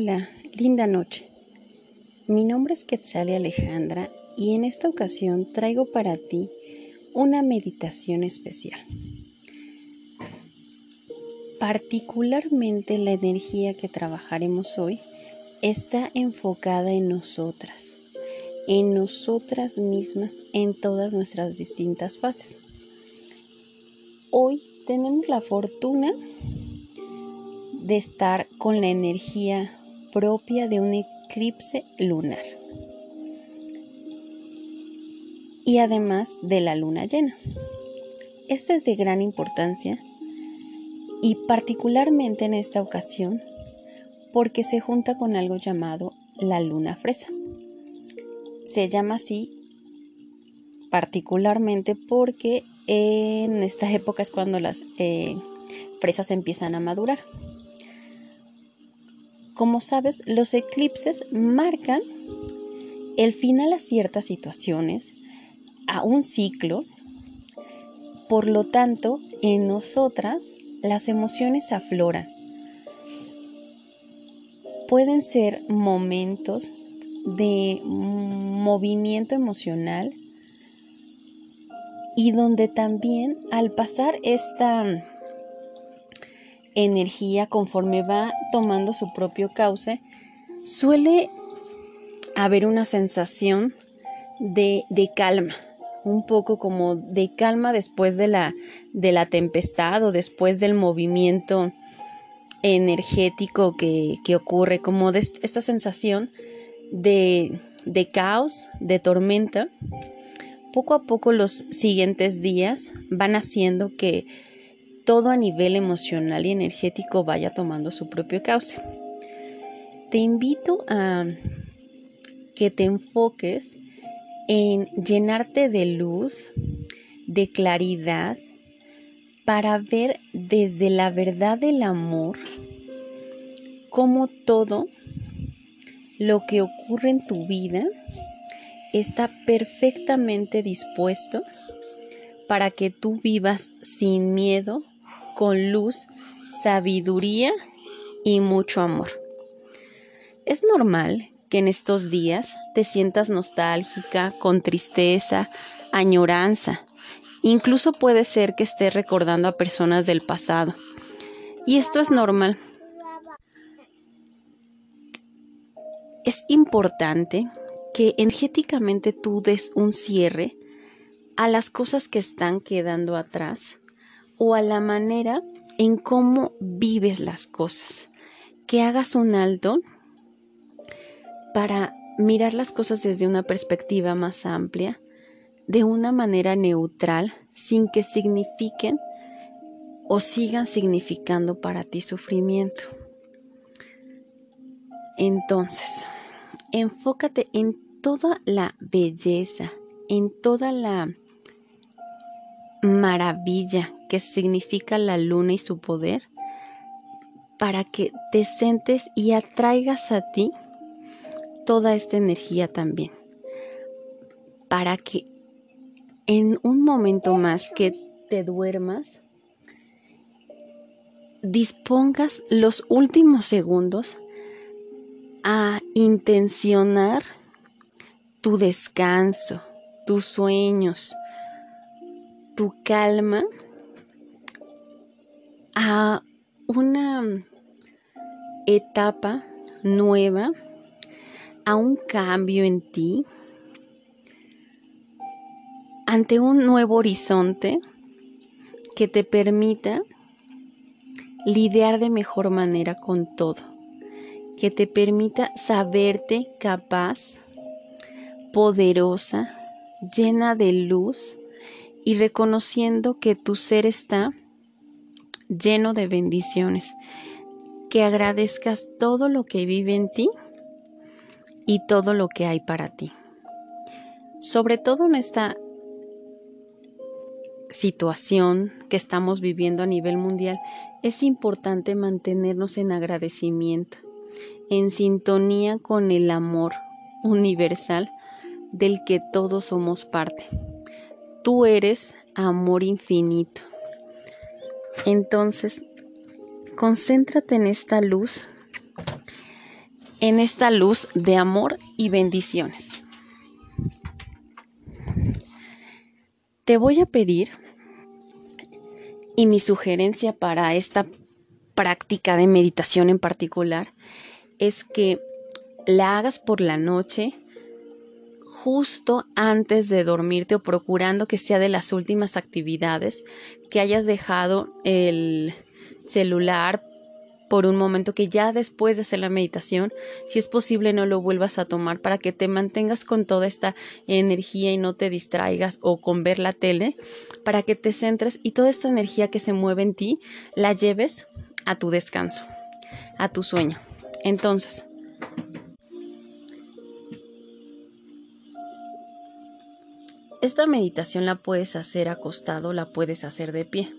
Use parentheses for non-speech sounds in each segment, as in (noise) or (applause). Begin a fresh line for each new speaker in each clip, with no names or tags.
Hola, linda noche. Mi nombre es Quetzali Alejandra y en esta ocasión traigo para ti una meditación especial. Particularmente la energía que trabajaremos hoy está enfocada en nosotras, en nosotras mismas en todas nuestras distintas fases. Hoy tenemos la fortuna de estar con la energía propia de un eclipse lunar y además de la luna llena. Esta es de gran importancia y particularmente en esta ocasión porque se junta con algo llamado la luna fresa. Se llama así particularmente porque en esta época es cuando las eh, fresas empiezan a madurar. Como sabes, los eclipses marcan el final a ciertas situaciones, a un ciclo. Por lo tanto, en nosotras las emociones afloran. Pueden ser momentos de movimiento emocional y donde también al pasar esta energía conforme va tomando su propio cauce, suele haber una sensación de, calma, un poco como de calma después de la, de la tempestad o después del movimiento energético que, que ocurre, como de esta sensación de, de caos, de tormenta. Poco a poco los siguientes días van haciendo que todo a nivel emocional y energético vaya tomando su propio cauce. Te invito a que te enfoques en llenarte de luz, de claridad, para ver desde la verdad del amor cómo todo lo que ocurre en tu vida está perfectamente dispuesto para que tú vivas sin miedo con luz, sabiduría y mucho amor. Es normal que en estos días te sientas nostálgica, con tristeza, añoranza. Incluso puede ser que estés recordando a personas del pasado. Y esto es normal. Es importante que energéticamente tú des un cierre a las cosas que están quedando atrás o a la manera en cómo vives las cosas. Que hagas un alto para mirar las cosas desde una perspectiva más amplia, de una manera neutral, sin que signifiquen o sigan significando para ti sufrimiento. Entonces, enfócate en toda la belleza, en toda la maravilla que significa la luna y su poder para que te sentes y atraigas a ti toda esta energía también. Para que en un momento más que te duermas, dispongas los últimos segundos a intencionar tu descanso, tus sueños, tu calma a una etapa nueva, a un cambio en ti, ante un nuevo horizonte que te permita lidiar de mejor manera con todo, que te permita saberte capaz, poderosa, llena de luz, y reconociendo que tu ser está lleno de bendiciones, que agradezcas todo lo que vive en ti y todo lo que hay para ti. Sobre todo en esta situación que estamos viviendo a nivel mundial, es importante mantenernos en agradecimiento, en sintonía con el amor universal del que todos somos parte. Tú eres amor infinito. Entonces, concéntrate en esta luz en esta luz de amor y bendiciones. Te voy a pedir, y mi sugerencia para esta práctica de meditación en particular, es que la hagas por la noche, justo antes de dormirte o procurando que sea de las últimas actividades, que hayas dejado el celular por un momento que ya después de hacer la meditación, si es posible no lo vuelvas a tomar para que te mantengas con toda esta energía y no te distraigas o con ver la tele, para que te centres y toda esta energía que se mueve en ti la lleves a tu descanso, a tu sueño. Entonces, esta meditación la puedes hacer acostado, la puedes hacer de pie.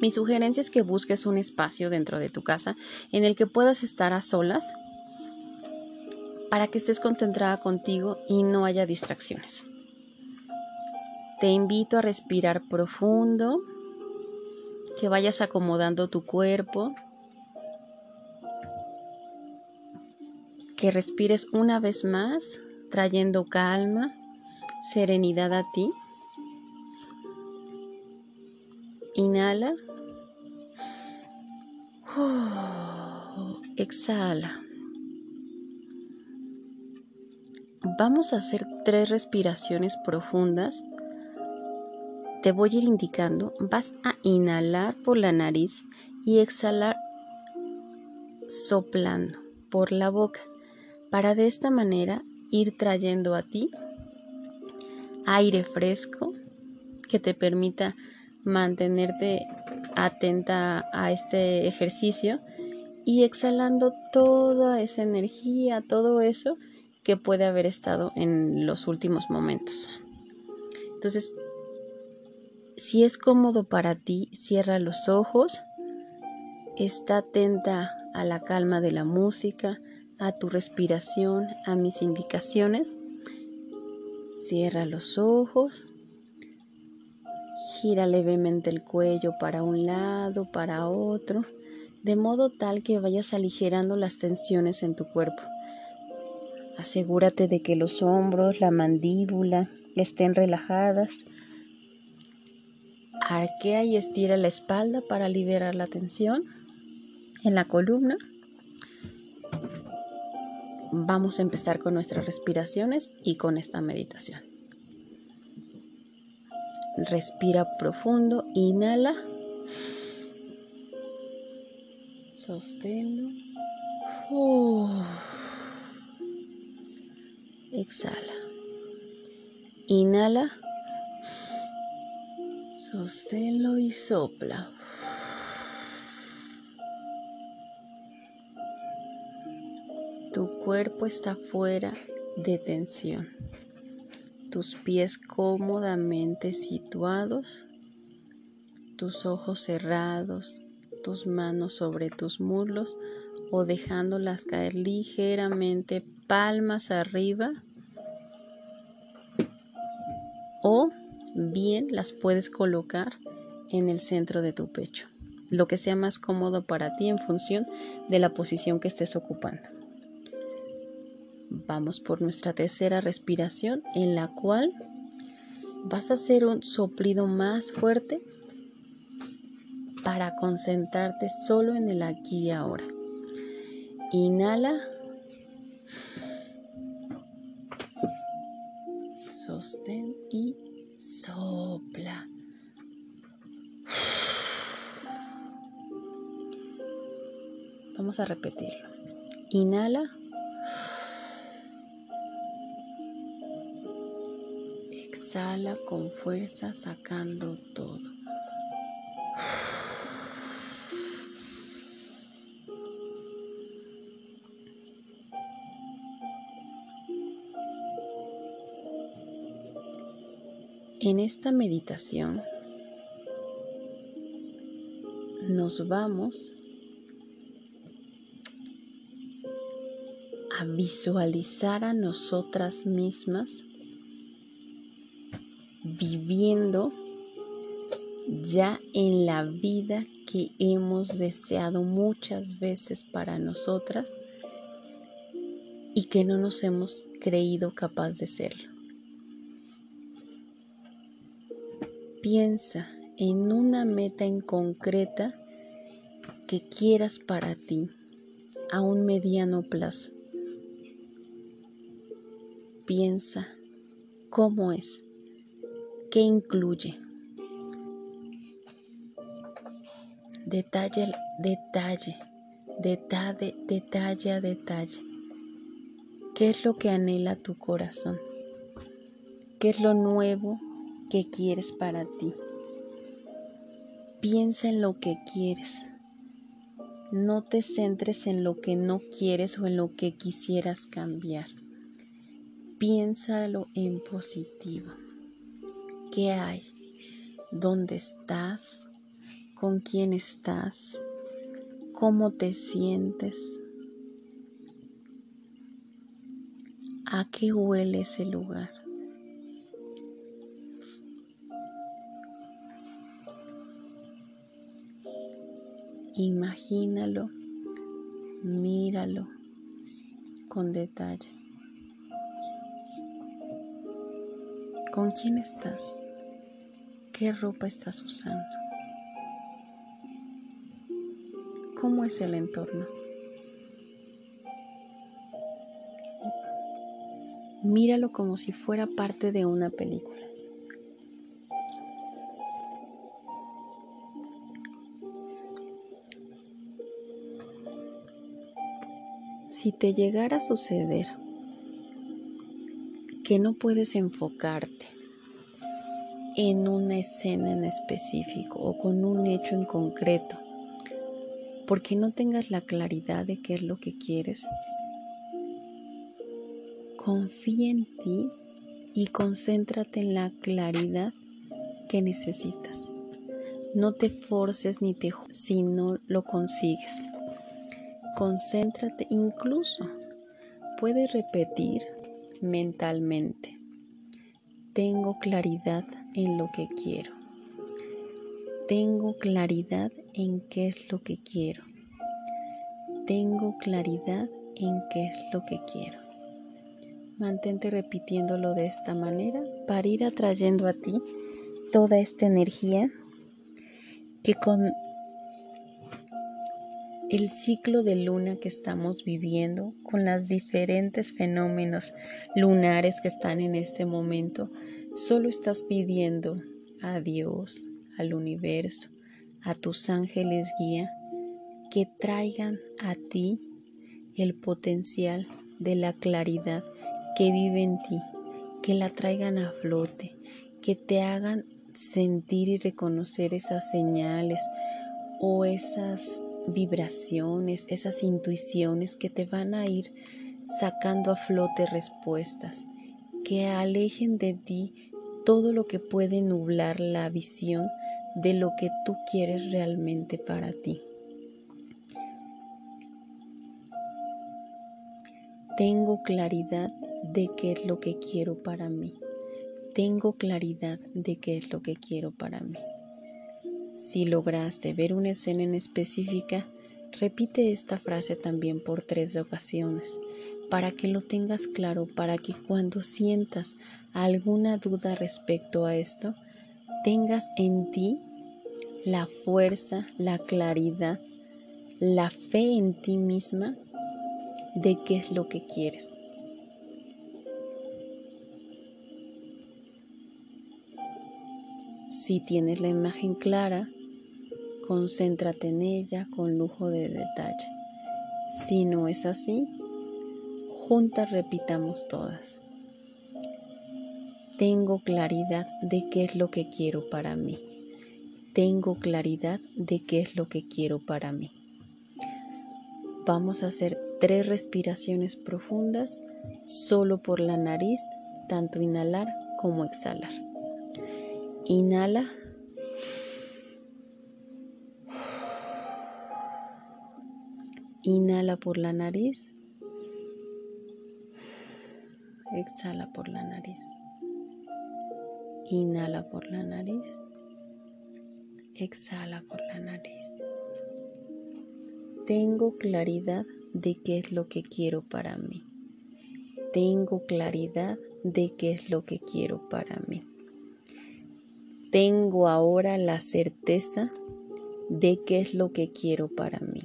Mi sugerencia es que busques un espacio dentro de tu casa en el que puedas estar a solas para que estés concentrada contigo y no haya distracciones. Te invito a respirar profundo, que vayas acomodando tu cuerpo, que respires una vez más, trayendo calma, serenidad a ti. Inhala. (sighs) exhala. Vamos a hacer tres respiraciones profundas. Te voy a ir indicando. Vas a inhalar por la nariz y exhalar soplando por la boca para de esta manera ir trayendo a ti aire fresco que te permita mantenerte atenta a este ejercicio y exhalando toda esa energía, todo eso que puede haber estado en los últimos momentos. Entonces, si es cómodo para ti, cierra los ojos, está atenta a la calma de la música, a tu respiración, a mis indicaciones. Cierra los ojos Gira levemente el cuello para un lado, para otro, de modo tal que vayas aligerando las tensiones en tu cuerpo. Asegúrate de que los hombros, la mandíbula estén relajadas. Arquea y estira la espalda para liberar la tensión en la columna. Vamos a empezar con nuestras respiraciones y con esta meditación. Respira profundo, inhala. Sosténlo. Exhala. Inhala. Sosténlo y sopla. Tu cuerpo está fuera de tensión tus pies cómodamente situados, tus ojos cerrados, tus manos sobre tus muslos o dejándolas caer ligeramente palmas arriba o bien las puedes colocar en el centro de tu pecho, lo que sea más cómodo para ti en función de la posición que estés ocupando. Vamos por nuestra tercera respiración en la cual vas a hacer un soplido más fuerte para concentrarte solo en el aquí y ahora. Inhala. Sostén y sopla. Vamos a repetirlo. Inhala. Con fuerza sacando todo. En esta meditación nos vamos a visualizar a nosotras mismas viviendo ya en la vida que hemos deseado muchas veces para nosotras y que no nos hemos creído capaz de serlo. Piensa en una meta en concreta que quieras para ti a un mediano plazo. Piensa cómo es, qué incluye. Detalle, detalle, detalle, detalle a detalle. ¿Qué es lo que anhela tu corazón? ¿Qué es lo nuevo que quieres para ti? Piensa en lo que quieres. No te centres en lo que no quieres o en lo que quisieras cambiar. Piénsalo en positivo. ¿Qué hay? ¿Dónde estás? ¿Con quién estás? ¿Cómo te sientes? ¿A qué huele ese lugar? Imagínalo, míralo con detalle. ¿Con quién estás? ¿Qué ropa estás usando? ¿Cómo es el entorno? Míralo como si fuera parte de una película. Si te llegara a suceder que no puedes enfocarte en una escena en específico o con un hecho en concreto, porque no tengas la claridad de qué es lo que quieres, confía en ti y concéntrate en la claridad que necesitas. No te forces ni te si no lo consigues. Concéntrate incluso. Puedes repetir mentalmente. Tengo claridad en lo que quiero. Tengo claridad en qué es lo que quiero. Tengo claridad en qué es lo que quiero. Mantente repitiéndolo de esta manera para ir atrayendo a ti toda esta energía que con el ciclo de luna que estamos viviendo, con los diferentes fenómenos lunares que están en este momento, solo estás pidiendo a Dios, al universo, a tus ángeles guía, que traigan a ti el potencial de la claridad que vive en ti, que la traigan a flote, que te hagan sentir y reconocer esas señales o esas vibraciones, esas intuiciones que te van a ir sacando a flote respuestas, que alejen de ti todo lo que puede nublar la visión de lo que tú quieres realmente para ti. Tengo claridad de qué es lo que quiero para mí. Tengo claridad de qué es lo que quiero para mí. Si lograste ver una escena en específica, repite esta frase también por tres ocasiones para que lo tengas claro, para que cuando sientas alguna duda respecto a esto, tengas en ti la fuerza, la claridad, la fe en ti misma de qué es lo que quieres. Si tienes la imagen clara, concéntrate en ella con lujo de detalle. Si no es así, juntas repitamos todas. Tengo claridad de qué es lo que quiero para mí. Tengo claridad de qué es lo que quiero para mí. Vamos a hacer tres respiraciones profundas solo por la nariz, tanto inhalar como exhalar. Inhala. Inhala por la nariz. Exhala por la nariz. Inhala por la nariz. Exhala por la nariz. Tengo claridad de qué es lo que quiero para mí. Tengo claridad de qué es lo que quiero para mí. Tengo ahora la certeza de qué es lo que quiero para mí.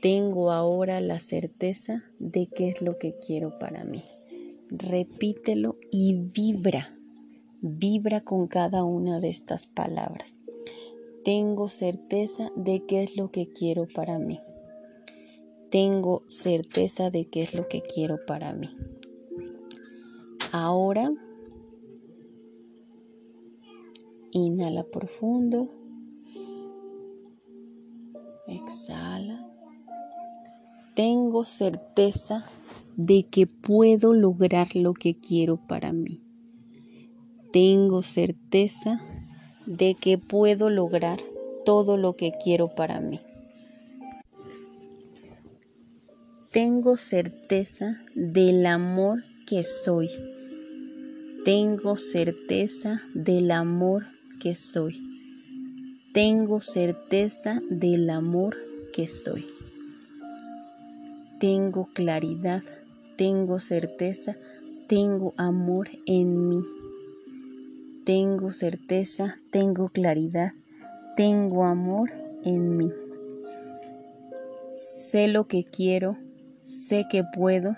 Tengo ahora la certeza de qué es lo que quiero para mí. Repítelo y vibra, vibra con cada una de estas palabras. Tengo certeza de qué es lo que quiero para mí. Tengo certeza de qué es lo que quiero para mí. Ahora, inhala profundo. Exhala. Tengo certeza de que puedo lograr lo que quiero para mí. Tengo certeza de que puedo lograr todo lo que quiero para mí. Tengo certeza del amor que soy. Tengo certeza del amor que soy. Tengo certeza del amor que soy. Tengo claridad, tengo certeza, tengo amor en mí. Tengo certeza, tengo claridad, tengo amor en mí. Sé lo que quiero, sé que puedo,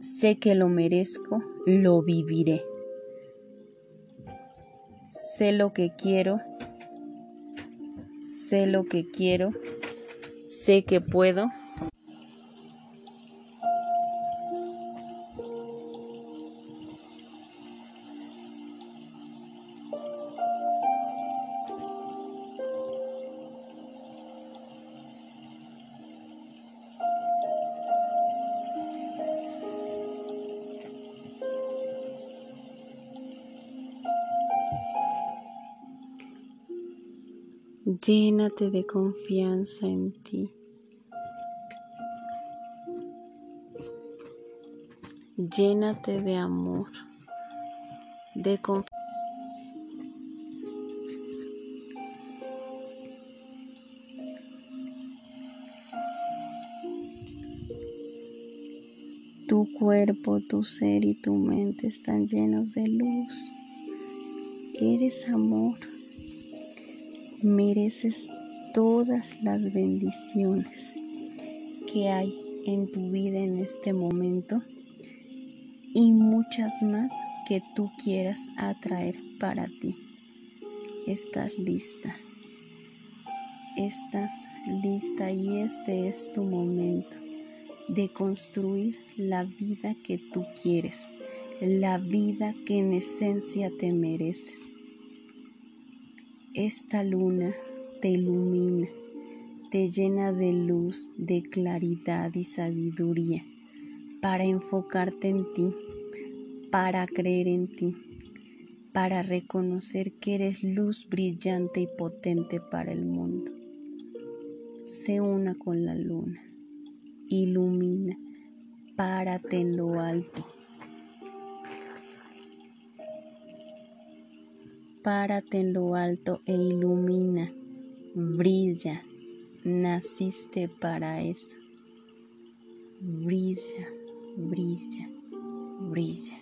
sé que lo merezco, lo viviré. Sé lo que quiero, sé lo que quiero, sé que puedo, Llénate de confianza en ti. Llénate de amor, de confianza. Tu cuerpo, tu ser y tu mente están llenos de luz. Eres amor mereces todas las bendiciones que hay en tu vida en este momento y muchas más que tú quieras atraer para ti. Estás lista. Estás lista y este es tu momento de construir la vida que tú quieres, la vida que en esencia te mereces. Esta luna te ilumina, te llena de luz, de claridad y sabiduría para enfocarte en ti, para creer en ti, para reconocer que eres luz brillante y potente para el mundo. Sé una con la luna, ilumina, párate en lo alto párate en lo alto e ilumina, brilla, naciste para eso. Brilla, brilla, brilla.